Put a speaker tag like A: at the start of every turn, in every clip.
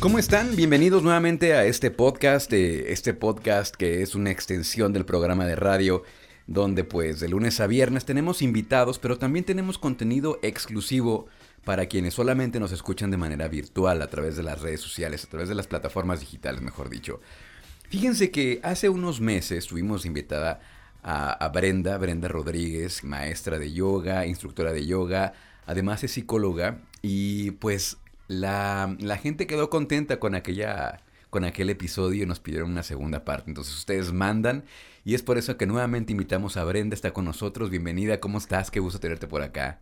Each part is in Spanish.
A: ¿Cómo están? Bienvenidos nuevamente a este podcast, eh, este podcast que es una extensión del programa de radio donde pues de lunes a viernes tenemos invitados, pero también tenemos contenido exclusivo para quienes solamente nos escuchan de manera virtual a través de las redes sociales, a través de las plataformas digitales, mejor dicho. Fíjense que hace unos meses tuvimos invitada a, a Brenda, Brenda Rodríguez, maestra de yoga, instructora de yoga, además es psicóloga y pues la, la gente quedó contenta con aquella con aquel episodio y nos pidieron una segunda parte. Entonces ustedes mandan y es por eso que nuevamente invitamos a Brenda, está con nosotros. Bienvenida, ¿cómo estás? Qué gusto tenerte por acá.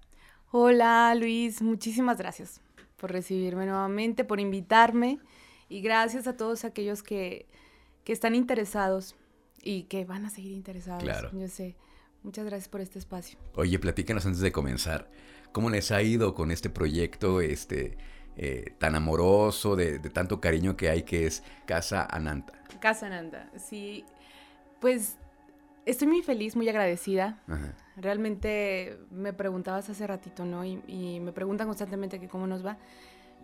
B: Hola Luis, muchísimas gracias por recibirme nuevamente, por invitarme y gracias a todos aquellos que, que están interesados y que van a seguir interesados.
A: Claro.
B: Yo sé. Muchas gracias por este espacio.
A: Oye, platícanos antes de comenzar. ¿Cómo les ha ido con este proyecto este, eh, tan amoroso, de, de, tanto cariño que hay, que es Casa Ananta?
B: Casa Ananta, sí. Pues estoy muy feliz, muy agradecida.
A: Ajá.
B: Realmente me preguntabas hace ratito, ¿no? Y, y, me preguntan constantemente que cómo nos va.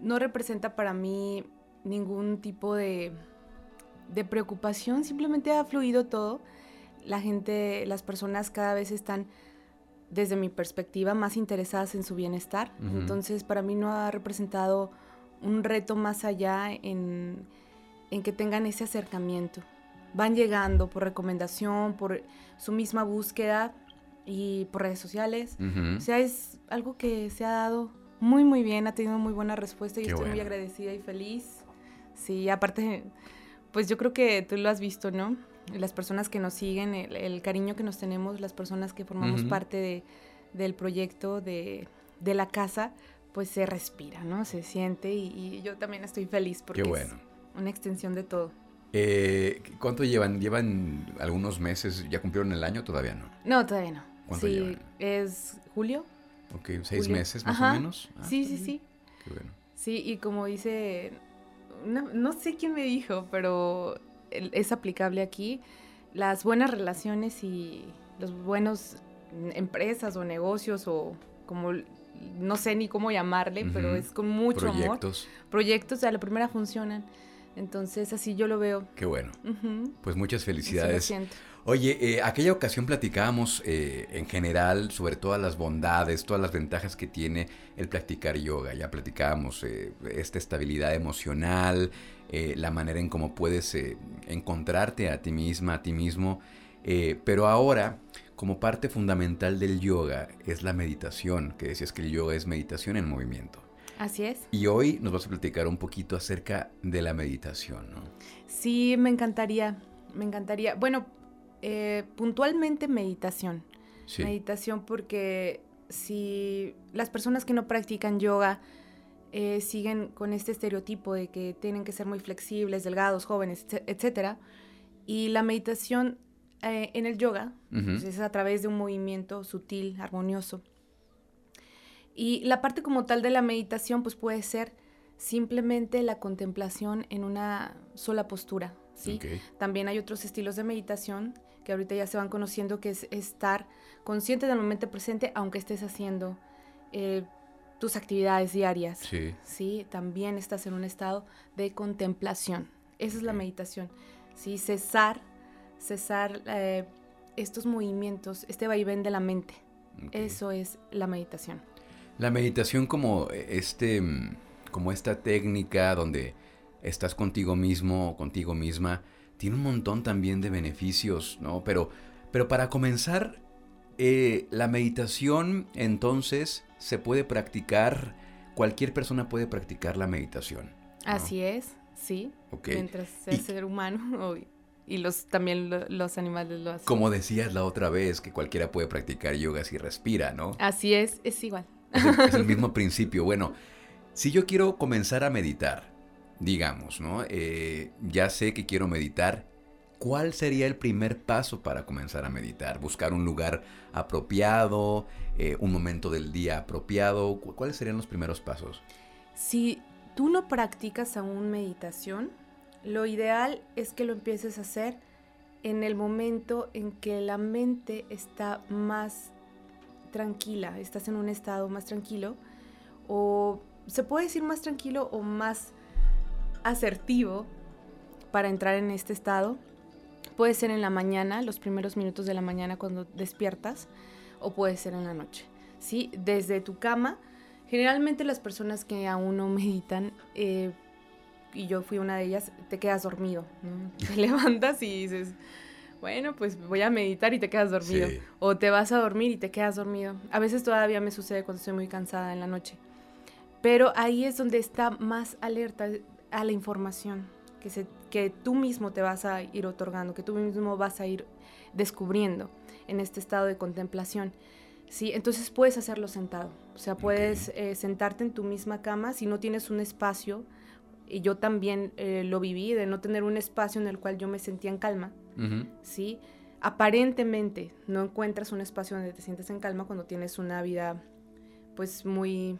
B: No representa para mí ningún tipo de, de preocupación, simplemente ha fluido todo. La gente, las personas cada vez están, desde mi perspectiva, más interesadas en su bienestar. Uh -huh. Entonces, para mí no ha representado un reto más allá en, en que tengan ese acercamiento. Van llegando por recomendación, por su misma búsqueda y por redes sociales.
A: Uh -huh.
B: O sea, es algo que se ha dado muy, muy bien, ha tenido muy buena respuesta y estoy
A: bueno.
B: muy agradecida y feliz. Sí, aparte, pues yo creo que tú lo has visto, ¿no? Las personas que nos siguen, el, el cariño que nos tenemos, las personas que formamos
A: Uh -huh.
B: parte de, del proyecto, de, de, la casa, pues se respira, ¿no? Se siente y, y yo también estoy feliz porque
A: bueno.
B: es una extensión de todo.
A: Eh, ¿Cuánto llevan? ¿Llevan algunos meses? ¿Ya cumplieron el año? Todavía no.
B: No, todavía no.
A: ¿Cuánto
B: sí,
A: llevan?
B: es julio.
A: Ok, seis
B: Julio.
A: meses más
B: Ajá.
A: o menos. Ah,
B: sí, sí, sí.
A: Qué bueno.
B: Sí, y como dice, no, no sé quién me dijo, pero es aplicable aquí, las buenas relaciones y los buenos empresas o negocios o como, no sé ni cómo llamarle, pero es con mucho amor.
A: Proyectos.
B: Proyectos a la primera funcionan. Entonces así yo lo veo.
A: Qué bueno. Pues muchas
B: así lo
A: felicidades.
B: siento.
A: Oye, eh, aquella ocasión platicábamos eh, en general sobre todas las bondades, todas las ventajas que tiene el practicar yoga. Ya platicábamos eh, esta estabilidad emocional, eh, la manera en cómo puedes encontrarte a ti misma, a ti mismo. Eh, pero ahora, como parte fundamental del yoga, es la meditación, que decías que el yoga es meditación en movimiento.
B: Así es.
A: Y hoy nos vas a platicar un poquito acerca de la meditación, ¿no?
B: Sí, me encantaría, me encantaría. Bueno, eh, puntualmente meditación.
A: Sí.
B: Meditación porque si las personas que no practican yoga eh, siguen con este estereotipo de que tienen que ser muy flexibles, delgados, jóvenes, etc- etcétera, y la meditación eh, en el yoga pues, es a través de un movimiento sutil, armonioso. Y la parte como tal de la meditación pues puede ser simplemente la contemplación en una sola postura, ¿sí? También hay otros estilos de meditación que ahorita ya se van conociendo, que es estar consciente del momento presente, aunque estés haciendo eh, tus actividades diarias.
A: Sí.
B: Sí, también estás en un estado de contemplación. Esa es la meditación. Sí, cesar, cesar eh, estos movimientos, este vaivén de la mente. Eso es la meditación.
A: La meditación como este mm, como esta técnica donde estás contigo mismo o contigo misma tiene un montón también de beneficios, ¿no? Pero pero para comenzar eh, la meditación entonces se puede practicar cualquier persona puede practicar la meditación. ¿no?
B: Así es, sí. Mientras sea
A: Y-
B: ser humano y los también lo- los animales lo hacen.
A: Como decías la otra vez que cualquiera puede practicar yoga si respira, ¿no?
B: Así es, es igual.
A: Es el, es el mismo principio. Bueno, si yo quiero comenzar a meditar, digamos, ¿no? Eh, ya sé que quiero meditar. ¿Cuál sería el primer paso para comenzar a meditar? ¿Buscar un lugar apropiado? Eh, ¿Un momento del día apropiado? ¿Cu- ¿Cuáles serían los primeros pasos?
B: Si tú no practicas aún meditación, lo ideal es que lo empieces a hacer en el momento en que la mente está más tranquila, estás en un estado más tranquilo, o se puede decir más tranquilo o más asertivo para entrar en este estado puede ser en la mañana, los primeros minutos de la mañana cuando despiertas, o puede ser en la noche. ¿sí? Desde tu cama, generalmente las personas que aún no meditan, eh, y yo fui una de ellas, te quedas dormido, Te levantas y dices, bueno, pues voy a meditar y te quedas dormido. O te vas a dormir y te quedas dormido. A veces todavía me sucede cuando estoy muy cansada en la noche. Pero ahí es donde está más alerta a la información que, se, que tú mismo te vas a ir otorgando, que tú mismo vas a ir descubriendo en este estado de contemplación. ¿sí? Entonces puedes hacerlo sentado. O sea, puedes eh, sentarte en tu misma cama si no tienes un espacio. Y yo también eh, lo viví, de no tener un espacio en el cual yo me sentía en calma. ¿Sí? Aparentemente no encuentras un espacio donde te sientes en calma cuando tienes una vida pues muy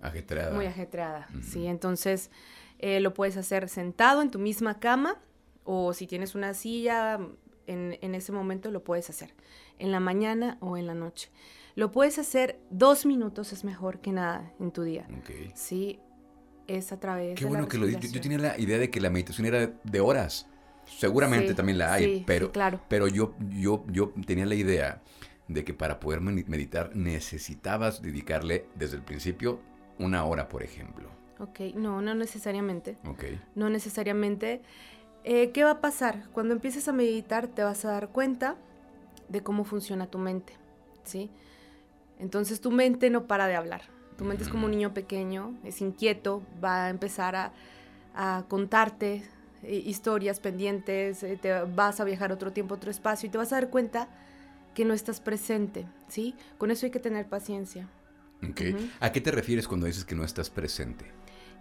A: ajetreada.
B: Muy ajetreada, sí. Entonces eh, lo puedes hacer sentado en tu misma cama o si tienes una silla en, en, ese momento lo puedes hacer en la mañana o en la noche. Lo puedes hacer dos minutos es mejor que nada en tu día. Sí, es a través
A: Qué bueno que lo yo, yo tenía la idea de que la meditación era de horas. Seguramente también la hay, pero,
B: claro.
A: pero yo, yo, yo tenía la idea de que para poder meditar necesitabas dedicarle desde el principio una hora, por ejemplo.
B: Ok, no, no necesariamente.
A: Ok.
B: No necesariamente. Eh, ¿Qué va a pasar? Cuando empieces a meditar te vas a dar cuenta de cómo funciona tu mente, ¿sí? Entonces tu mente no para de hablar. Tu mente es como un niño pequeño, es inquieto, va a empezar a, a contarte historias pendientes, eh, te vas a viajar otro tiempo, otro espacio y te vas a dar cuenta que no estás presente, ¿sí? Con eso hay que tener paciencia.
A: ¿A qué te refieres cuando dices que no estás presente?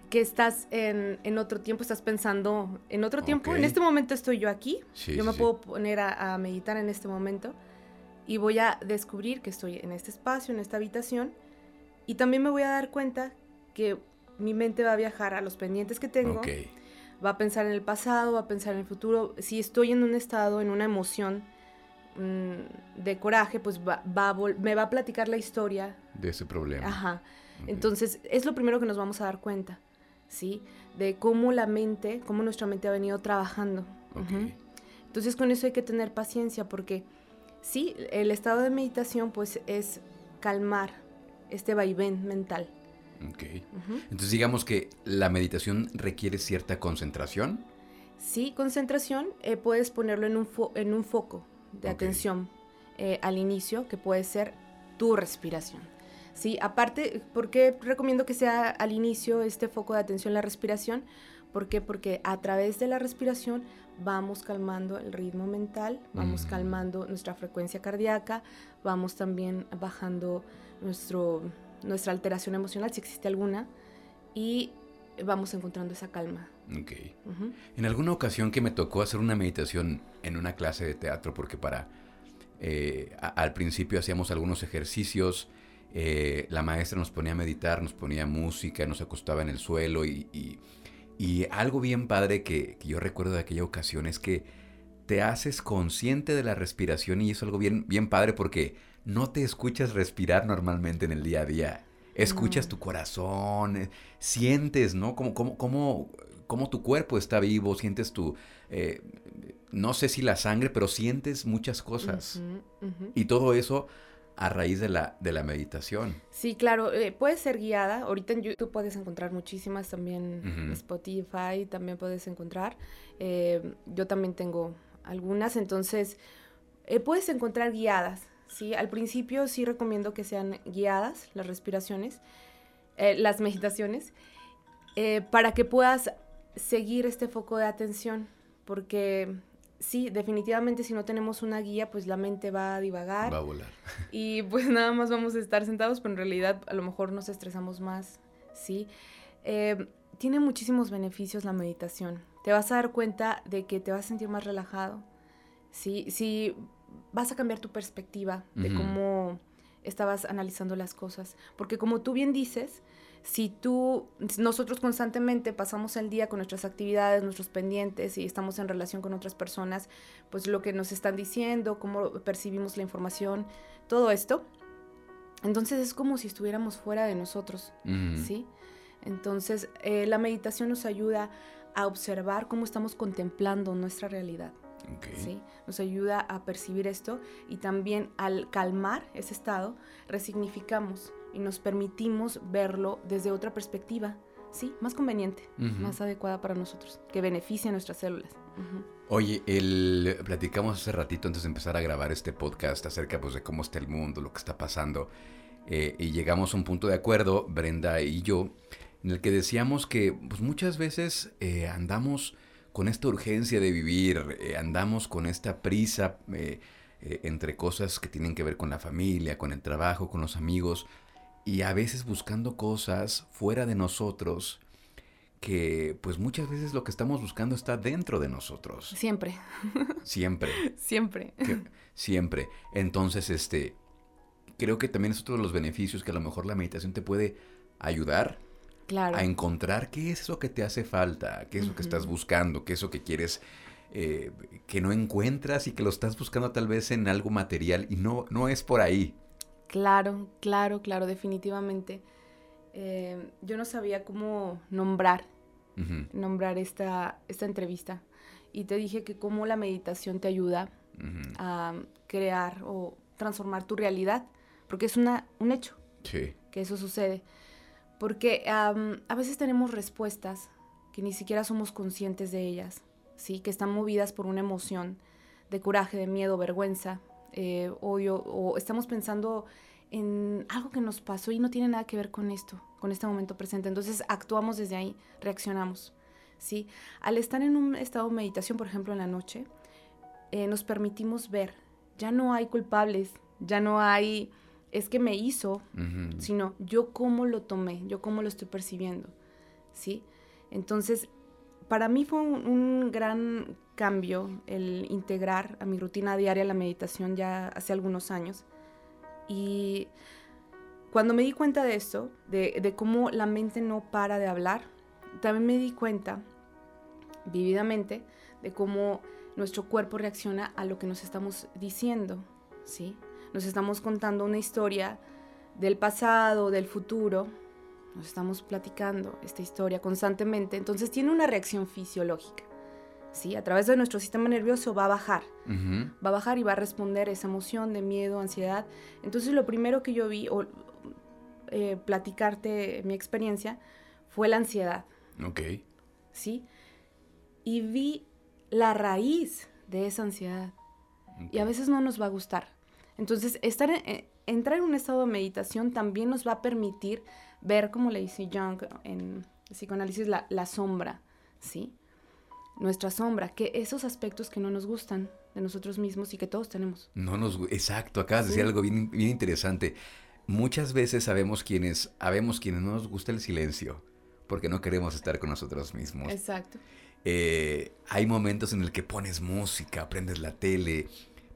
B: Que estás en, otro tiempo, estás pensando en otro tiempo. En este momento estoy yo aquí, yo me puedo poner a, meditar en este momento y voy a descubrir que estoy en este espacio, en esta habitación y también me voy a dar cuenta que mi mente va a viajar a los pendientes que tengo va a pensar en el pasado, va a pensar en el futuro. Si estoy en un estado, en una emoción mm, de coraje, pues va, me va a platicar la historia.
A: De ese problema.
B: Ajá. Entonces, es lo primero que nos vamos a dar cuenta, ¿sí? De cómo la mente, cómo nuestra mente ha venido trabajando. Entonces, con eso hay que tener paciencia porque, sí, el estado de meditación, pues, es calmar este vaivén mental.
A: Ok. Entonces digamos que la meditación requiere cierta concentración.
B: Sí, concentración. Eh, puedes ponerlo en un, en un foco de atención eh, al inicio, que puede ser tu respiración. Sí, aparte, ¿por qué recomiendo que sea al inicio este foco de atención la respiración? ¿Por qué? Porque a través de la respiración vamos calmando el ritmo mental, vamos mm. calmando nuestra frecuencia cardíaca, vamos también bajando nuestro nuestra alteración emocional, si existe alguna, y vamos encontrando esa calma.
A: Ok. En alguna ocasión que me tocó hacer una meditación en una clase de teatro, porque para... Eh, al principio hacíamos algunos ejercicios, eh, la maestra nos ponía a meditar, nos ponía música, nos acostaba en el suelo y, y, algo bien padre que, que, yo recuerdo de aquella ocasión es que te haces consciente de la respiración y es algo bien, bien padre porque no te escuchas respirar normalmente en el día a día. Escuchas tu corazón, eh, sientes, ¿no? Como, como, como, como tu cuerpo está vivo, sientes tu, eh, no sé si la sangre, pero sientes muchas cosas. Y todo eso a raíz de la, de la meditación.
B: Sí, claro, eh, puede ser guiada. Ahorita en YouTube puedes encontrar muchísimas, también Spotify también puedes encontrar. yo también tengo algunas, entonces puedes encontrar guiadas. ¿Sí? Al principio sí recomiendo que sean guiadas las respiraciones, eh, las meditaciones, eh, para que puedas seguir este foco de atención, porque sí, definitivamente si no tenemos una guía, pues la mente va a divagar.
A: Va a volar.
B: Y pues nada más vamos a estar sentados, pero en realidad a lo mejor nos estresamos más, ¿sí? Eh, tiene muchísimos beneficios la meditación. Te vas a dar cuenta de que te vas a sentir más relajado. Sí, sí, vas a cambiar tu perspectiva de cómo estabas analizando las cosas. Porque como tú bien dices, si tú, nosotros constantemente pasamos el día con nuestras actividades, nuestros pendientes y estamos en relación con otras personas, pues lo que nos están diciendo, cómo percibimos la información, todo esto, entonces es como si estuviéramos fuera de nosotros, ¿sí? Entonces eh, la meditación nos ayuda a observar cómo estamos contemplando nuestra realidad. ¿Sí? Nos ayuda a percibir esto y también al calmar ese estado, resignificamos y nos permitimos verlo desde otra perspectiva, ¿sí? Más conveniente, más adecuada para nosotros, que beneficie a nuestras células.
A: Oye, el, platicamos hace ratito antes de empezar a grabar este podcast acerca pues, de cómo está el mundo, lo que está pasando, eh, y llegamos a un punto de acuerdo, Brenda y yo, en el que decíamos que pues, muchas veces eh, andamos con esta urgencia de vivir, eh, andamos con esta prisa eh, eh, entre cosas que tienen que ver con la familia, con el trabajo, con los amigos, y a veces buscando cosas fuera de nosotros que pues muchas veces lo que estamos buscando está dentro de nosotros.
B: Siempre.
A: Siempre.
B: Siempre.
A: siempre. Entonces, este, creo que también es otro de los beneficios que a lo mejor la meditación te puede ayudar a encontrar qué es eso que te hace falta, qué es lo que estás buscando, qué es lo que quieres eh, que no encuentras y que lo estás buscando tal vez en algo material y no, no es por ahí.
B: Claro, claro, claro, definitivamente. Eh, yo no sabía cómo nombrar, nombrar esta, esta entrevista. Y te dije que cómo la meditación te ayuda a crear o transformar tu realidad, porque es una, un hecho que eso sucede. Porque a veces tenemos respuestas que ni siquiera somos conscientes de ellas, ¿sí? Que están movidas por una emoción de coraje, de miedo, vergüenza, eh, odio, o estamos pensando en algo que nos pasó y no tiene nada que ver con esto, con este momento presente. Entonces actuamos desde ahí, reaccionamos, ¿sí? Al estar en un estado de meditación, por ejemplo, en la noche, eh, nos permitimos ver, ya no hay culpables, ya no hay es que me hizo, sino yo cómo lo tomé, yo cómo lo estoy percibiendo, ¿sí? Entonces, para mí fue un, gran cambio el integrar a mi rutina diaria la meditación ya hace algunos años. Y cuando me di cuenta de esto, de, de cómo la mente no para de hablar, también me di cuenta vividamente de cómo nuestro cuerpo reacciona a lo que nos estamos diciendo, ¿sí? Nos estamos contando una historia del pasado, del futuro, nos estamos platicando esta historia constantemente, entonces tiene una reacción fisiológica. ¿sí? A través de nuestro sistema nervioso va a bajar, va a bajar y va a responder esa emoción de miedo, ansiedad. Entonces lo primero que yo vi, o eh, platicarte mi experiencia, fue la ansiedad.
A: Ok.
B: ¿Sí? Y vi la raíz de esa ansiedad. Y a veces no nos va a gustar. Entonces, estar eh, entrar en un estado de meditación también nos va a permitir ver, como le dice Jung en psicoanálisis, la, la sombra, ¿sí? Nuestra sombra, que esos aspectos que no nos gustan de nosotros mismos y que todos tenemos.
A: No nos, exacto, acabas de decir algo bien, bien interesante. Muchas veces sabemos quienes, sabemos quienes no nos gusta el silencio, porque no queremos estar con nosotros mismos.
B: Exacto.
A: Eh, hay momentos en el que pones música, prendes la tele,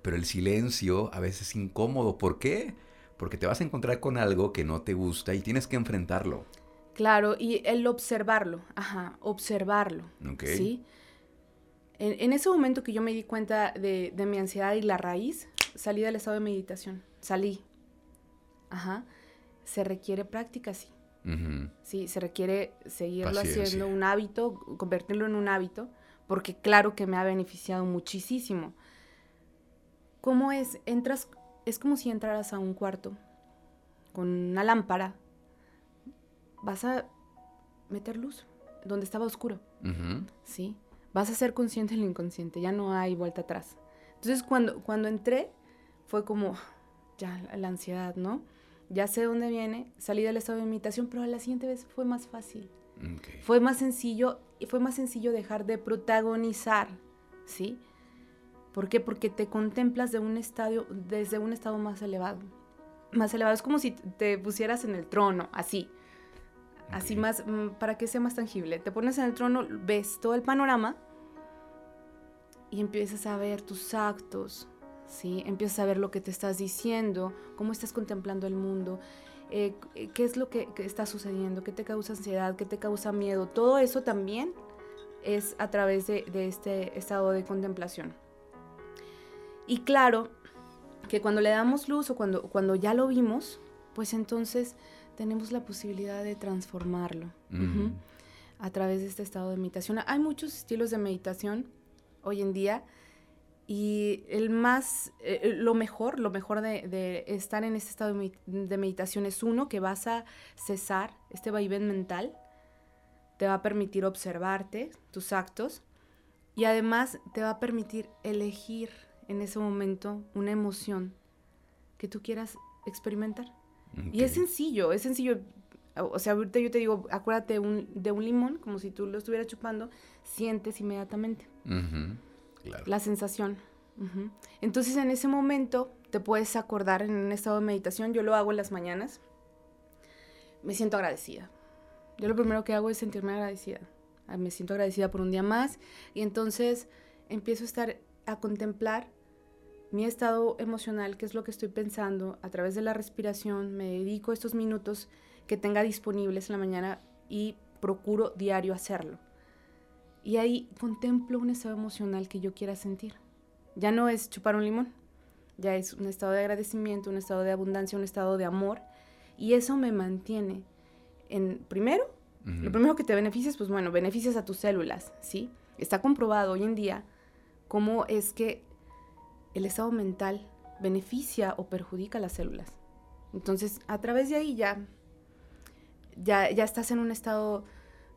A: pero el silencio a veces es incómodo. ¿Por qué? Porque te vas a encontrar con algo que no te gusta y tienes que enfrentarlo.
B: Claro, y el observarlo, ajá, observarlo. ¿Sí? En, ese momento que yo me di cuenta de, mi ansiedad y la raíz, salí del estado de meditación. Salí. Ajá. Se requiere práctica, sí. Sí, se requiere seguirlo haciendo un hábito, convertirlo en un hábito, porque claro que me ha beneficiado muchísimo. ¿Cómo es? Entras, es como si entraras a un cuarto con una lámpara. Vas a meter luz donde estaba oscuro. ¿Sí? Vas a ser consciente del inconsciente, ya no hay vuelta atrás. Entonces, cuando, cuando entré, fue como, ya, la ansiedad, ¿no? Ya sé dónde viene, salí del estado de imitación, pero la siguiente vez fue más fácil. Fue más sencillo, y fue más sencillo dejar de protagonizar, ¿sí? ¿Por qué? Porque te contemplas de un estadio, desde un estado más elevado. Más elevado. Es como si te pusieras en el trono, así. Así más, mm, para que sea más tangible. Te pones en el trono, ves todo el panorama y empiezas a ver tus actos, ¿sí? Empiezas a ver lo que te estás diciendo, cómo estás contemplando el mundo, eh, qué es lo que, está sucediendo, qué te causa ansiedad, qué te causa miedo. Todo eso también es a través de este estado de contemplación. Y claro que cuando le damos luz o cuando, cuando ya lo vimos, pues entonces tenemos la posibilidad de transformarlo. a través de este estado de meditación. Hay muchos estilos de meditación hoy en día y el más, eh, eh, lo mejor, lo mejor de, estar en este estado de meditación es uno, que vas a cesar este vaivén mental, te va a permitir observarte, tus actos, y además te va a permitir elegir en ese momento una emoción que tú quieras experimentar. Y es sencillo, es sencillo. O sea, ahorita yo te digo, acuérdate de un limón, como si tú lo estuvieras chupando, sientes inmediatamente la sensación. Entonces en ese momento te puedes acordar en un estado de meditación, yo lo hago en las mañanas, me siento agradecida. Yo lo primero que hago es sentirme agradecida. Ah, me siento agradecida por un día más y entonces empiezo a estar a contemplar mi estado emocional, qué es lo que estoy pensando a través de la respiración, me dedico estos minutos que tenga disponibles en la mañana y procuro diario hacerlo. Y ahí contemplo un estado emocional que yo quiera sentir. Ya no es chupar un limón, ya es un estado de agradecimiento, un estado de abundancia, un estado de amor. Y eso me mantiene en, primero, lo primero que te beneficias, pues bueno, beneficias a tus células, ¿sí? Está comprobado hoy en día cómo es que el estado mental beneficia o perjudica a las células. Entonces, a través de ahí ya, ya, ya estás en un estado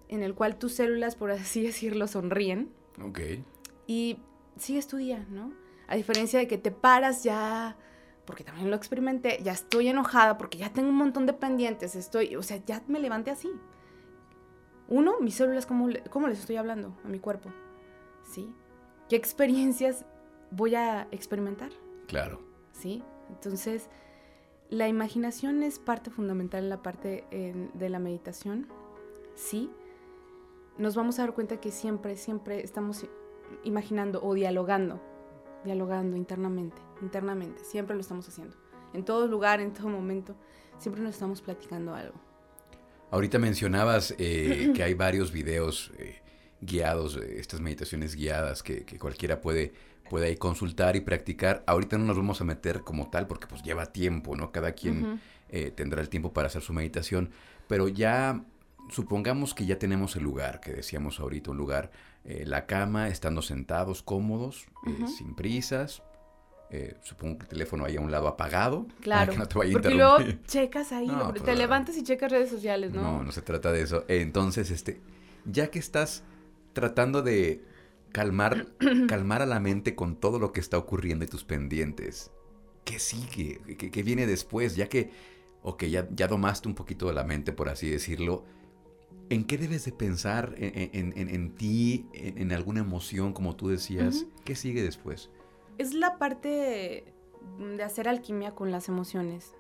B: en el cual tus células, por así decirlo, sonríen.
A: Ok.
B: Y sigues tu día, ¿no? A diferencia de que te paras ya, porque también lo experimenté, ya estoy enojada porque ya tengo un montón de pendientes, estoy, o sea, ya me levanté así. Uno, mis células, ¿cómo, cómo les estoy hablando a mi cuerpo? ¿Sí? ¿Qué experiencias voy a experimentar?
A: Claro.
B: ¿Sí? Entonces, la imaginación es parte fundamental en la parte de la meditación, ¿sí? nos vamos a dar cuenta que siempre, siempre estamos imaginando o dialogando, dialogando internamente, internamente, siempre lo estamos haciendo. En todo lugar, en todo momento, siempre nos estamos platicando algo.
A: Ahorita mencionabas eh, que hay varios videos eh, guiados, estas meditaciones guiadas que, cualquiera puede, puede consultar y practicar. Ahorita no nos vamos a meter como tal porque pues lleva tiempo, ¿no? Cada quien tendrá el tiempo para hacer su meditación, pero ya supongamos que ya tenemos el lugar, que decíamos ahorita, un lugar, eh, la cama, estando sentados, cómodos, eh, sin prisas. Eh, supongo que el teléfono ahí a un lado apagado.
B: Claro.
A: que
B: no te vaya a porque luego checas ahí, te pues, levantas y checas redes sociales, ¿no?
A: No, no se trata de eso. Entonces, este, ya que estás tratando de calmar, calmar a la mente con todo lo que está ocurriendo y tus pendientes, ¿qué sigue? ¿Qué, viene después? Ya que, ok, ya, ya domaste un poquito de la mente, por así decirlo, ¿En qué debes de pensar en, ti, en, alguna emoción, como tú decías? ¿Qué sigue después?
B: Es la parte de hacer alquimia con las emociones.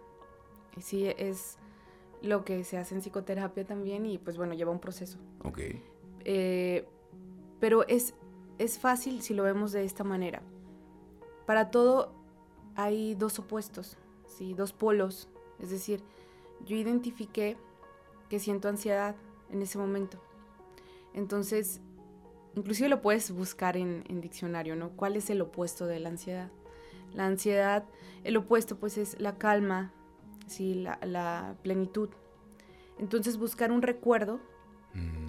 B: Sí, es lo que se hace en psicoterapia también y pues bueno, lleva un proceso.
A: Ok.
B: Eh, pero es, es fácil si lo vemos de esta manera. Para todo hay dos opuestos, ¿sí? dos polos. Es decir, yo identifiqué que siento ansiedad en ese momento. Entonces, inclusive lo puedes buscar en, diccionario, ¿no? ¿Cuál es el opuesto de la ansiedad? La ansiedad, el opuesto pues es la calma, ¿sí? la, plenitud. Entonces buscar un recuerdo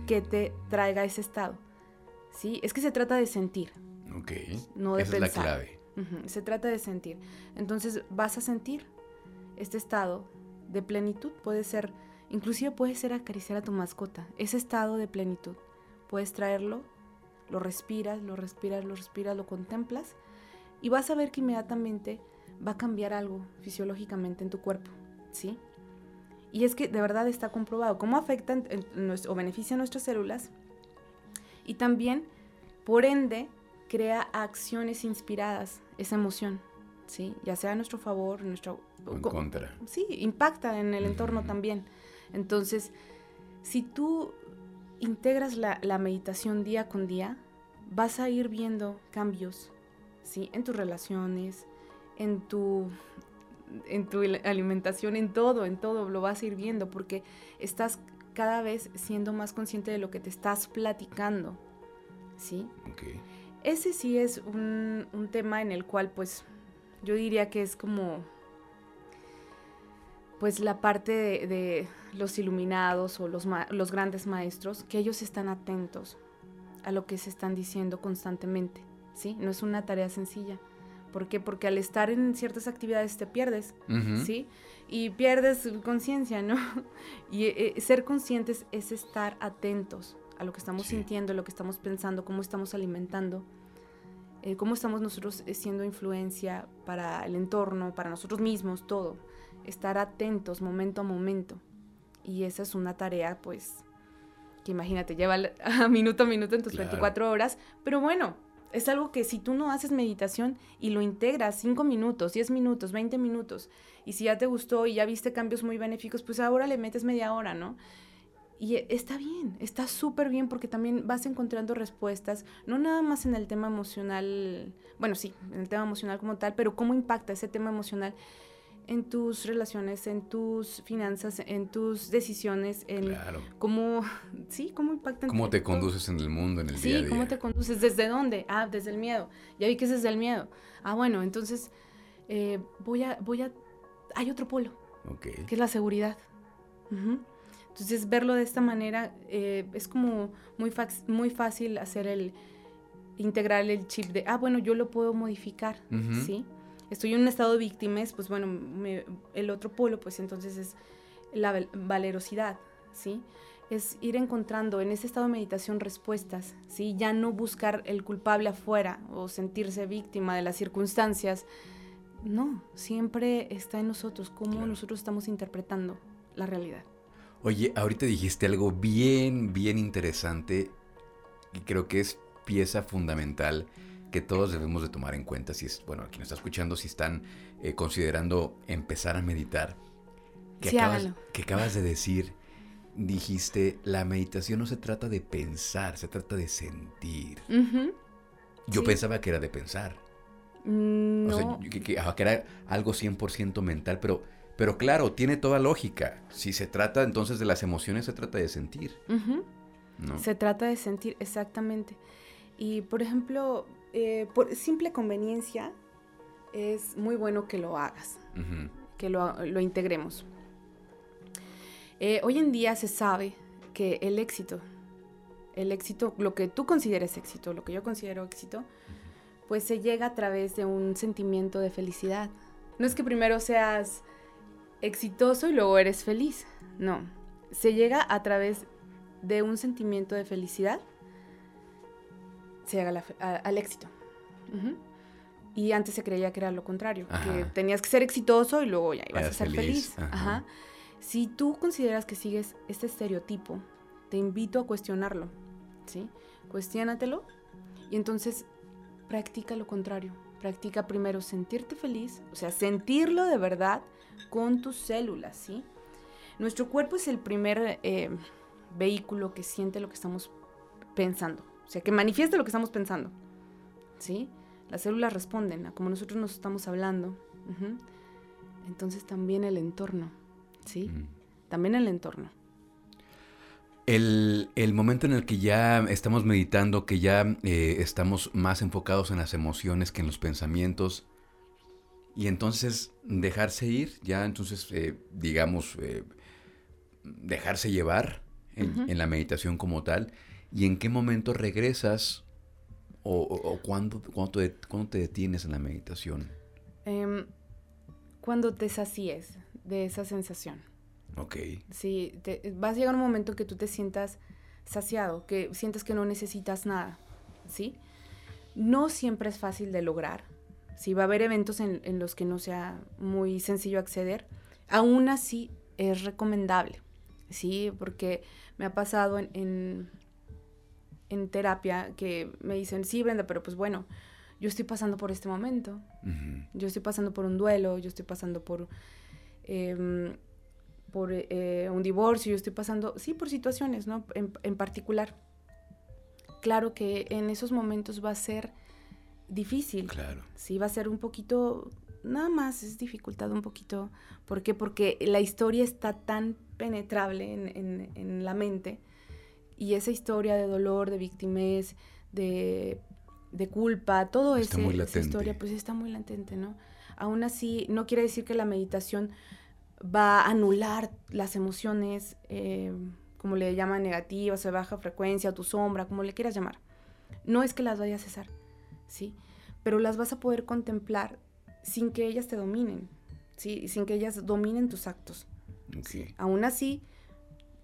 B: que te traiga ese estado. ¿Sí? Es que se trata de sentir.
A: Ok.
B: No de
A: Esa es la clave.
B: Se trata de sentir. Entonces vas a sentir este estado de plenitud. Puede ser Inclusive puede ser acariciar a tu mascota, ese estado de plenitud. Puedes traerlo, lo respiras, lo respiras, lo respiras, lo contemplas y vas a ver que inmediatamente va a cambiar algo fisiológicamente en tu cuerpo, ¿sí? Y es que de verdad está comprobado cómo afecta o beneficia a nuestras células y también, por ende, crea acciones inspiradas, esa emoción, ¿sí? Ya sea a nuestro favor, nuestro...
A: O en contra.
B: Sí, impacta en el entorno también. Entonces, si tú integras la, meditación día con día, vas a ir viendo cambios, ¿sí? En tus relaciones, en tu, en tu alimentación, en todo, en todo, lo vas a ir viendo porque estás cada vez siendo más consciente de lo que te estás platicando, ¿sí? Ese sí es un, un tema en el cual, pues, yo diría que es como pues la parte de, los iluminados o los, los grandes maestros, que ellos están atentos a lo que se están diciendo constantemente, ¿sí? No es una tarea sencilla. ¿Por qué? Porque al estar en ciertas actividades te pierdes, ¿sí? Y pierdes conciencia, ¿no? Y eh, ser conscientes es estar atentos a lo que estamos sintiendo, lo que estamos pensando, cómo estamos alimentando, eh, cómo estamos nosotros eh, siendo influencia para el entorno, para nosotros mismos, todo estar atentos momento a momento. Y esa es una tarea, pues, que imagínate, lleva a minuto a minuto en tus 24 horas, pero bueno, es algo que si tú no haces meditación y lo integras 5 minutos, 10 minutos, 20 minutos, y si ya te gustó y ya viste cambios muy benéficos, pues ahora le metes media hora, ¿no? Y está bien, está súper bien porque también vas encontrando respuestas, no nada más en el tema emocional, bueno, sí, en el tema emocional como tal, pero cómo impacta ese tema emocional en tus relaciones, en tus finanzas, en tus decisiones, en cómo, sí, cómo impactan.
A: Cómo te conduces en el mundo, en el día a día.
B: Sí, cómo te conduces, ¿desde dónde? Ah, desde el miedo. Ya vi que es desde el miedo. Ah, bueno, entonces eh, voy a, voy a, hay otro polo, que es la seguridad. Entonces verlo de esta manera eh, es como muy, muy fácil hacer el, integrar el chip de, ah, bueno, yo lo puedo modificar, ¿sí? Estoy en un estado de víctimas, pues bueno, el otro polo, pues entonces es la valerosidad, ¿sí? Es ir encontrando en ese estado de meditación respuestas, ¿sí? Ya no buscar el culpable afuera o sentirse víctima de las circunstancias. No, siempre está en nosotros, cómo nosotros estamos interpretando la realidad.
A: Oye, ahorita dijiste algo bien, bien interesante y creo que es pieza fundamental que todos debemos de tomar en cuenta si es, bueno, quien está escuchando, si están eh, considerando empezar a meditar. Que, acabas, que acabas de decir, dijiste, la meditación no se trata de pensar, se trata de sentir. Yo pensaba que era de pensar.
B: Mm, no.
A: O sea, que, era algo 100% mental, pero, pero claro, tiene toda lógica. Si se trata entonces de las emociones, se trata de sentir.
B: Se trata de sentir, exactamente. Y por ejemplo, eh, por simple conveniencia, es muy bueno que lo hagas, que lo, integremos. Eh, hoy en día se sabe que el éxito, el éxito, lo que tú consideres éxito, lo que yo considero éxito, pues se llega a través de un sentimiento de felicidad. No es que primero seas exitoso y luego eres feliz, no. Se llega a través de un sentimiento de felicidad se llega al éxito. Y antes se creía que era lo contrario, que tenías que ser exitoso y luego ya ibas a ser feliz. Si tú consideras que sigues este estereotipo, te invito a cuestionarlo, ¿sí? Cuestiónatelo y entonces practica lo contrario. Practica primero sentirte feliz, o sea, sentirlo de verdad con tus células, ¿sí? Nuestro cuerpo es el primer eh, vehículo que siente lo que estamos pensando. O sea, que manifieste lo que estamos pensando. ¿Sí? Las células responden a como nosotros nos estamos hablando. Entonces también el entorno. ¿Sí? También el entorno.
A: El, momento en el que ya estamos meditando, que ya eh, estamos más enfocados en las emociones que en los pensamientos, y entonces dejarse ir, ya entonces, eh, digamos, eh, dejarse llevar en, la meditación como tal, ¿Y en qué momento regresas o, o, cuándo, te, te, detienes en la meditación?
B: Em, cuando te sacies de esa sensación.
A: Ok.
B: Sí, te, vas a llegar un momento que tú te sientas saciado, que sientes que no necesitas nada, ¿sí? No siempre es fácil de lograr. Sí, va a haber eventos en, en los que no sea muy sencillo acceder. Aún así, es recomendable, ¿sí? Porque me ha pasado en en terapia que me dicen, sí, Brenda, pero pues bueno, yo estoy pasando por este momento, yo estoy pasando por un duelo, yo estoy pasando por, em, por eh, un divorcio, yo estoy pasando, sí, por situaciones, ¿no? En, particular. Claro que en esos momentos va a ser difícil.
A: Claro.
B: Sí, va a ser un poquito, nada más es dificultad un poquito. ¿Por qué? Porque la historia está tan penetrable en, en la mente y esa historia de dolor, de víctimas, de, culpa, todo eso, esa historia, pues está muy latente, ¿no? Aún así, no quiere decir que la meditación va a anular las emociones, eh, como le llaman negativas, de baja frecuencia, o tu sombra, como le quieras llamar. No es que las vaya a cesar, ¿sí? Pero las vas a poder contemplar sin que ellas te dominen, ¿sí? Sin que ellas dominen tus actos. Aún así,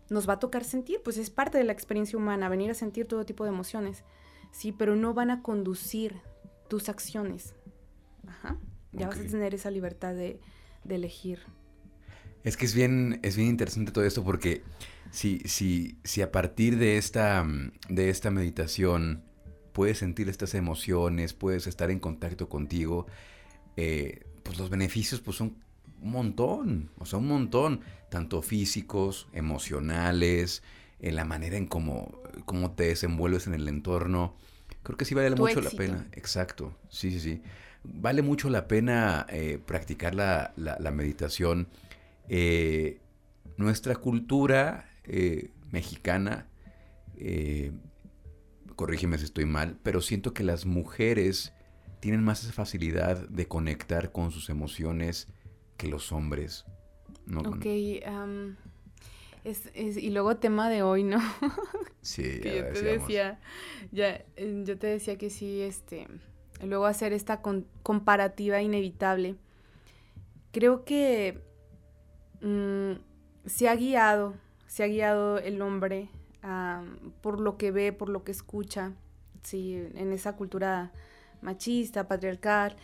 B: nos va a tocar sentir, pues es parte de la experiencia humana, venir a sentir todo tipo de emociones, ¿sí? Pero no van a conducir tus acciones. Ajá. Ya vas a tener esa libertad de, elegir.
A: Es que es bien, es bien interesante todo esto porque si, si, si a partir de esta, de esta meditación puedes sentir estas emociones, puedes estar en contacto contigo, eh, pues los beneficios pues son un montón, o sea, un montón, tanto físicos, emocionales, en la manera en cómo, cómo te desenvuelves en el entorno. Creo que sí vale mucho la pena. Exacto, sí, sí, sí. Vale mucho la pena eh, practicar la, meditación. Eh, nuestra cultura mexicana corrígeme si estoy mal, pero siento que las mujeres tienen más facilidad de conectar con sus emociones que los hombres.
B: ok, y luego tema de hoy, ¿no?
A: Sí,
B: que yo te decía, ya, yo te decía que sí, este, luego hacer esta comparativa inevitable. Creo que mm, se ha guiado, se ha guiado el hombre por lo que ve, por lo que escucha, ¿sí? en esa cultura machista, patriarcal,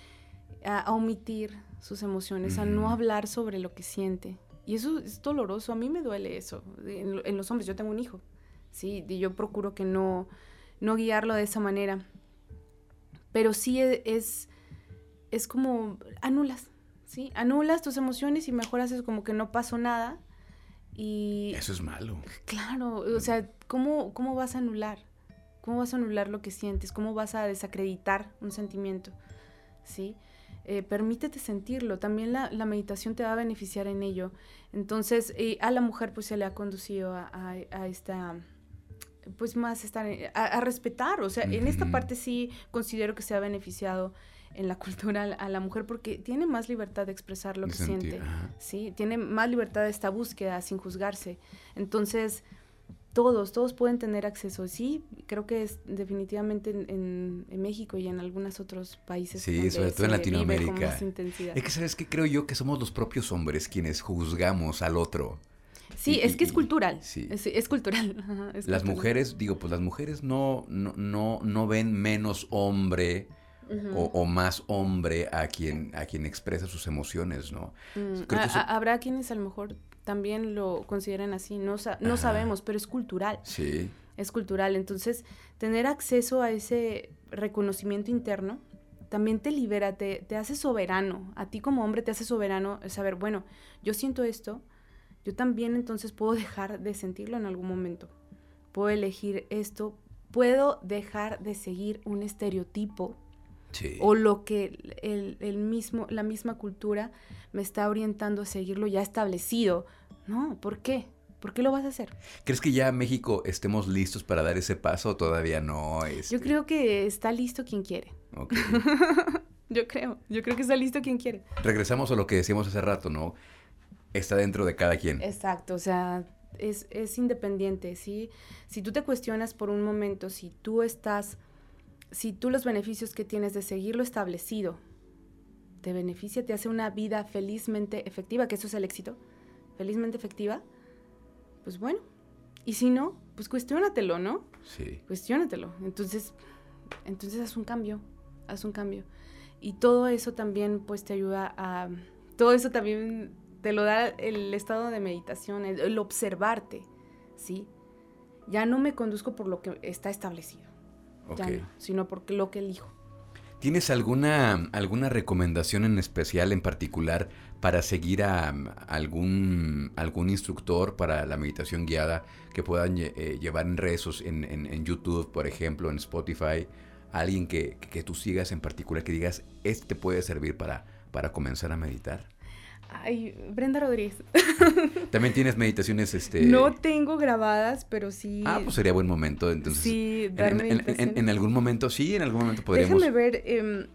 B: a, omitir sus emociones, a no hablar sobre lo que siente. Y eso es doloroso, a mí me duele eso. En, los hombres, yo tengo un hijo, ¿sí? Y yo procuro que no, no guiarlo de esa manera. Pero sí e, es, es como anulas, ¿sí? Anulas tus emociones y mejor haces como que no pasó nada y...
A: Eso es malo.
B: Claro, o sea, ¿cómo, ¿cómo vas a anular? ¿Cómo vas a anular lo que sientes? ¿Cómo vas a desacreditar un sentimiento? ¿Sí? Eh, permítete sentirlo. También la, meditación te va a beneficiar en ello. Entonces, a la mujer pues se le ha conducido a, esta, pues más estar, a, respetar. O sea, en esta parte sí considero que se ha beneficiado en la cultura a la mujer porque tiene más libertad de expresar lo que siente, ¿sí? Tiene más libertad de esta búsqueda sin juzgarse. Entonces, todos, todos pueden tener acceso. Sí, creo que es definitivamente en, México y en algunos otros países.
A: Sí, sobre todo en Latinoamérica. Es que, ¿sabes qué? Creo yo que somos los propios hombres quienes juzgamos al otro.
B: Sí, es que es cultural. Sí. Es, cultural.
A: las mujeres, digo, pues las mujeres no, no, no, no ven menos hombre o, más hombre a quien, a quien expresa sus emociones, ¿no?
B: Mm, habrá quienes a lo mejor también lo consideren así, no, no sabemos, pero es cultural.
A: Sí.
B: Es cultural, entonces tener acceso a ese reconocimiento interno también te libera, te, te hace soberano, a ti como hombre te hace soberano saber, bueno, yo siento esto, yo también entonces puedo dejar de sentirlo en algún momento, puedo elegir esto, puedo dejar de seguir un estereotipo o lo que el, mismo, la misma cultura me está orientando a seguirlo ya establecido. No, ¿por qué? ¿Por qué lo vas a hacer?
A: ¿Crees que ya México estemos listos para dar ese paso o todavía no?
B: es Yo creo que está listo quien quiere. yo creo, yo creo que está listo quien quiere.
A: Regresamos a lo que decíamos hace rato, ¿no? Está dentro de cada quien.
B: Exacto, o sea, es, es independiente, ¿sí? Si tú te cuestionas por un momento si tú estás si tú los beneficios que tienes de seguir lo establecido te beneficia, te hace una vida felizmente efectiva, que eso es el éxito, felizmente efectiva, pues bueno. Y si no, pues cuestiónatelo, ¿no?
A: Sí.
B: Cuestiónatelo. Entonces, entonces haz un cambio, haz un cambio. Y todo eso también, pues, te ayuda a... Todo eso también te lo da el estado de meditación, el observarte, ¿sí? Ya no me conduzco por lo que está establecido sino porque lo que elijo.
A: ¿Tienes alguna, alguna recomendación en especial, en particular, para seguir a, algún, algún instructor para la meditación guiada que puedan eh, llevar en redes, en, en, YouTube, por ejemplo, en Spotify? Alguien que, que, tú sigas en particular, que digas, este puede servir para, para comenzar a meditar.
B: Ay, Brenda Rodríguez.
A: También tienes meditaciones, este...
B: No tengo grabadas, pero sí...
A: Ah, pues sería buen momento, entonces...
B: Sí,
A: darme en, en, algún momento, sí, en algún momento podríamos...
B: Déjame ver, em,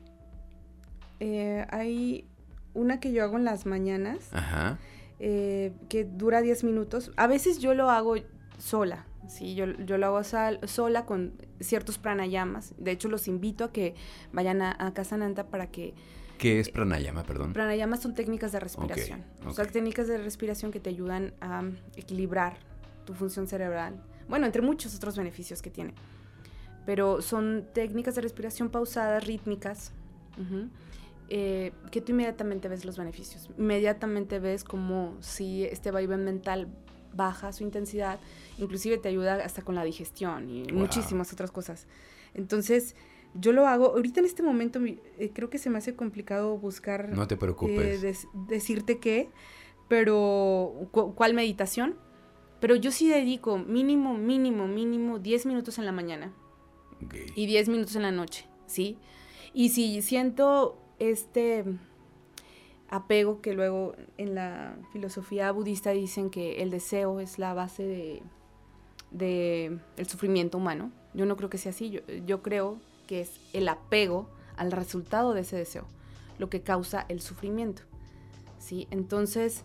B: eh, hay una que yo hago en las mañanas.
A: Ajá.
B: eh, que dura 10 minutos. A veces yo lo hago sola, ¿sí? Yo, yo lo hago sola con ciertos pranayamas. De hecho, los invito a que vayan a, a Casananta para que...
A: ¿Qué es pranayama, perdón?
B: Pranayamas son técnicas de respiración. Son técnicas de respiración que te ayudan a equilibrar tu función cerebral. Bueno, entre muchos otros beneficios que tiene. Pero son técnicas de respiración pausadas, rítmicas, eh, que tú inmediatamente ves los beneficios. Inmediatamente ves como si este vaivén mental baja su intensidad, inclusive te ayuda hasta con la digestión y muchísimas otras cosas. Entonces, yo lo hago, ahorita en este momento eh, creo que se me hace complicado buscar...
A: No te preocupes.
B: Eh, decirte qué, pero cuál meditación, pero yo sí dedico mínimo, mínimo, mínimo 10 minutos en la mañana y 10 minutos en la noche, ¿sí? Y si siento este apego que luego en la filosofía budista dicen que el deseo es la base de, de el sufrimiento humano. Yo no creo que sea así, yo, yo creo que es el apego al resultado de ese deseo, lo que causa el sufrimiento. ¿sí? Entonces,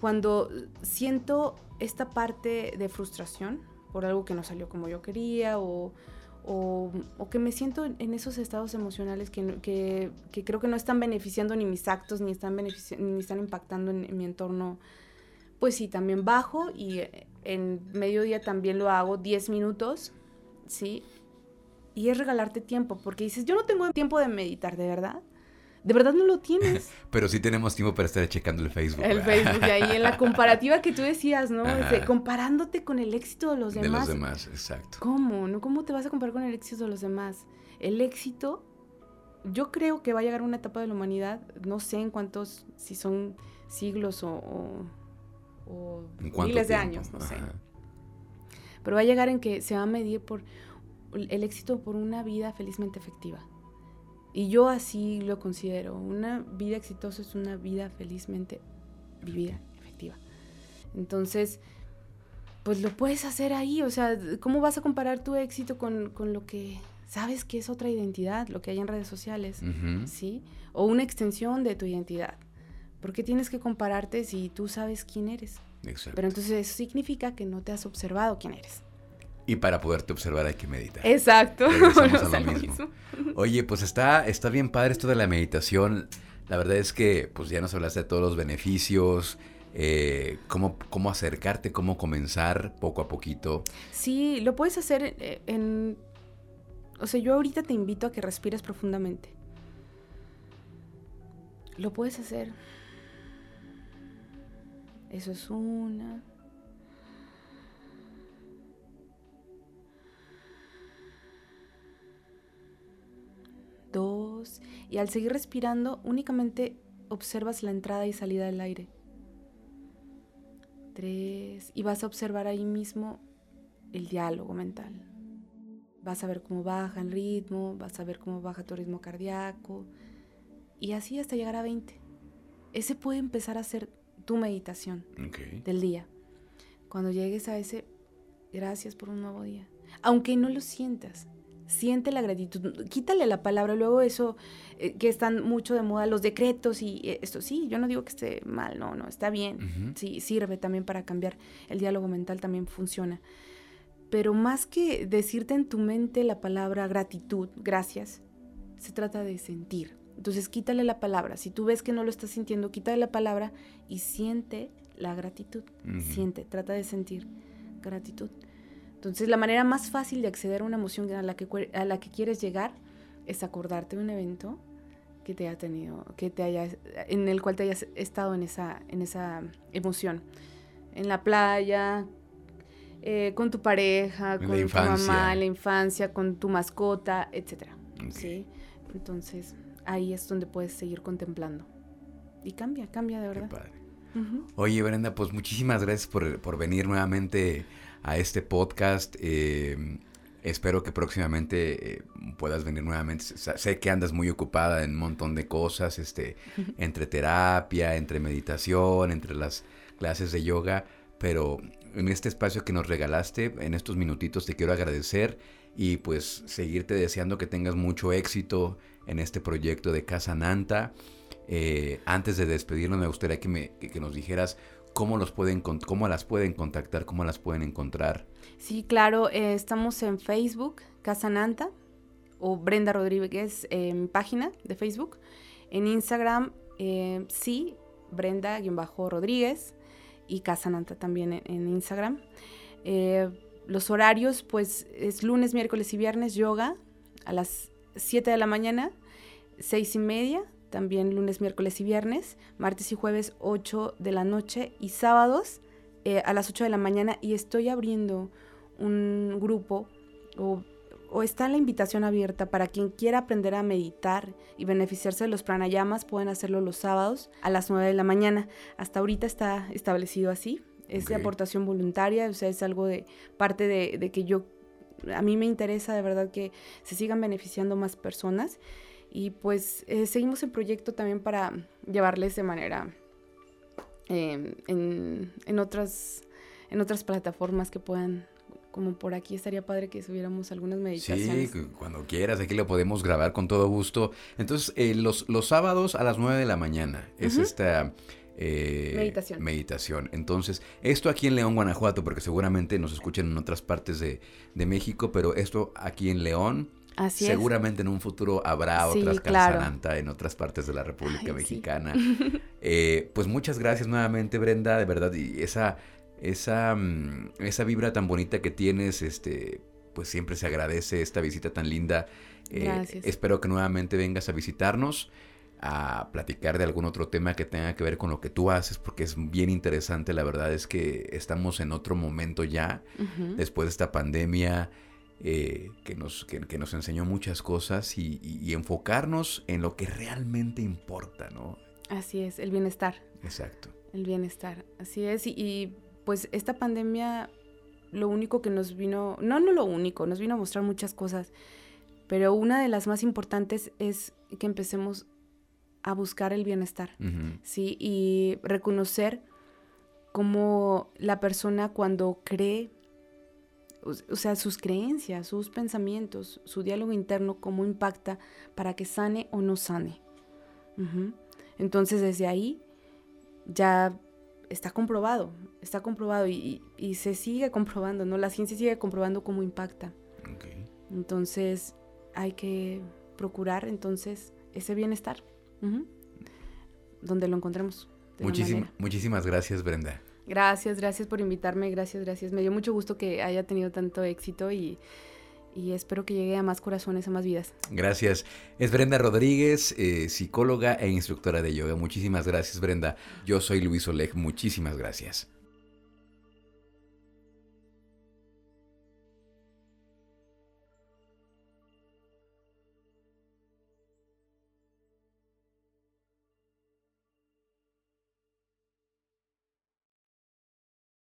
B: cuando siento esta parte de frustración por algo que no salió como yo quería o, o, que me siento en esos estados emocionales que, que, creo que no están beneficiando ni mis actos, ni están, ni están impactando en, mi entorno, pues sí, también bajo y en mediodía también lo hago 10 minutos, ¿sí? Y es regalarte tiempo, porque dices, yo no tengo tiempo de meditar, ¿de verdad? De verdad no lo tienes.
A: Pero sí tenemos tiempo para estar checando el Facebook.
B: El Facebook, y ahí en la comparativa que tú decías, ¿no? comparándote con el éxito de los demás.
A: De los demás, exacto.
B: ¿Cómo? ¿No? ¿Cómo te vas a comparar con el éxito de los demás? El éxito, yo creo que va a llegar una etapa de la humanidad, no sé en cuántos, si son siglos o, o, miles de años, no sé. Pero va a llegar en que se va a medir por el éxito por una vida felizmente efectiva. Y yo así lo considero. Una vida exitosa es una vida felizmente vivida, efectiva. Entonces, pues lo puedes hacer ahí. O sea, ¿cómo vas a comparar tu éxito con, lo que sabes que es otra identidad, lo que hay en redes sociales? ¿Sí? O una extensión de tu identidad. ¿Por qué tienes que compararte si tú sabes quién eres? Pero entonces eso significa que no te has observado quién eres.
A: Y para poderte observar hay que meditar.
B: Exacto.
A: Oye, pues está, está bien padre esto de la meditación. La verdad es que pues ya nos hablaste de todos los beneficios, eh, cómo, cómo acercarte, cómo comenzar poco a poquito.
B: Sí, lo puedes hacer eh, en... O sea, yo ahorita te invito a que respires profundamente. Lo puedes hacer. Eso es una. Dos, y al seguir respirando únicamente observas la entrada y salida del aire. Tres, y vas a observar ahí mismo el diálogo mental. Vas a ver cómo baja el ritmo, vas a ver cómo baja tu ritmo cardíaco, y así hasta llegar a 20. Ese puede empezar a ser tu meditación del día. Cuando llegues a ese, gracias por un nuevo día. Aunque no lo sientas, siente la gratitud, quítale la palabra, luego eso eh, que están mucho de moda, los decretos y eh, esto, sí, yo no digo que esté mal, no, no, está bien, sí, sirve también para cambiar, el diálogo mental también funciona. Pero más que decirte en tu mente la palabra gratitud, gracias, se trata de sentir. Entonces quítale la palabra, si tú ves que no lo estás sintiendo, quítale la palabra y siente la gratitud, siente, trata de sentir gratitud. Entonces, la manera más fácil de acceder a una emoción a la que, a la que quieres llegar es acordarte de un evento que te haya tenido, que te haya, en el cual te hayas estado en esa, en esa emoción. En la playa, eh, con tu pareja, con tu mamá, en la infancia, con tu mascota, etc. ¿sí? Entonces, ahí es donde puedes seguir contemplando. Y cambia, cambia de verdad.
A: Oye, Brenda, pues muchísimas gracias por, por venir nuevamente a este podcast. Eh, espero que próximamente eh, puedas venir nuevamente. Sé que andas muy ocupada en un montón de cosas, este, entre terapia, entre meditación, entre las clases de yoga, pero en este espacio que nos regalaste, en estos minutitos, te quiero agradecer y pues seguirte deseando que tengas mucho éxito en este proyecto de Casa Nanta. Eh, antes de despedirnos, me gustaría que, me, que, nos dijeras cómo, los pueden, cómo las pueden contactar, cómo las pueden encontrar.
B: Sí, claro, eh, estamos en Facebook, Casananta, o Brenda Rodríguez en página de Facebook. En Instagram, eh, sí, Brenda-Rodríguez y Casananta también en, Instagram. los horarios, pues es lunes, miércoles y viernes, yoga a las 7 de la mañana, 6 y media también lunes, miércoles y viernes, martes y jueves 8 de la noche y sábados eh, a las 8 de la mañana y estoy abriendo un grupo o, está la invitación abierta para quien quiera aprender a meditar y beneficiarse de los pranayamas, pueden hacerlo los sábados a las 9 de la mañana. Hasta ahorita está establecido así, es de aportación voluntaria, o sea, es algo de parte de, de que yo, a mí me interesa de verdad que se sigan beneficiando más personas y pues eh, seguimos el proyecto también para llevarles de manera em, en, otras, en otras plataformas que puedan como por aquí estaría padre que subiéramos algunas meditaciones.
A: Sí, cuando quieras, aquí lo podemos grabar con todo gusto. Entonces, eh, los, los sábados a las 9 de la mañana es esta
B: eh, meditación.
A: meditación. Entonces, esto aquí en León, Guanajuato, porque seguramente nos escuchan en otras partes de, de México, pero esto aquí en León, Seguramente en un futuro habrá otras claro. en otras partes de la República Mexicana. Eh, pues muchas gracias nuevamente, Brenda, de verdad. Y esa, esa, mm, esa vibra tan bonita que tienes, este, pues siempre se agradece esta visita tan linda. Eh, espero que nuevamente vengas a visitarnos a platicar de algún otro tema que tenga que ver con lo que tú haces, porque es bien interesante. La verdad es que estamos en otro momento ya, después de esta pandemia. Eh, que, nos, que, nos enseñó muchas cosas y, enfocarnos en lo que realmente importa, ¿no?
B: Así es, el bienestar.
A: Exacto.
B: El bienestar, así es. Y, pues esta pandemia, lo único que nos vino, no, no lo único, nos vino a mostrar muchas cosas, pero una de las más importantes es que empecemos a buscar el bienestar, ¿sí? Y reconocer cómo la persona cuando cree o sea, sus creencias, sus pensamientos, su diálogo interno, cómo impacta para que sane o no sane. Entonces desde ahí ya está comprobado, está comprobado y, se sigue comprobando, ¿no? La ciencia sigue comprobando cómo impacta. Entonces hay que procurar entonces ese bienestar, donde lo encontremos.
A: muchísimas gracias, Brenda.
B: Gracias, gracias por invitarme, gracias, gracias. Me dio mucho gusto que haya tenido tanto éxito y, espero que llegue a más corazones, a más vidas.
A: Gracias. Es Brenda Rodríguez, eh, psicóloga e instructora de yoga. Muchísimas gracias, Brenda. Yo soy Luis Oleg. Muchísimas gracias.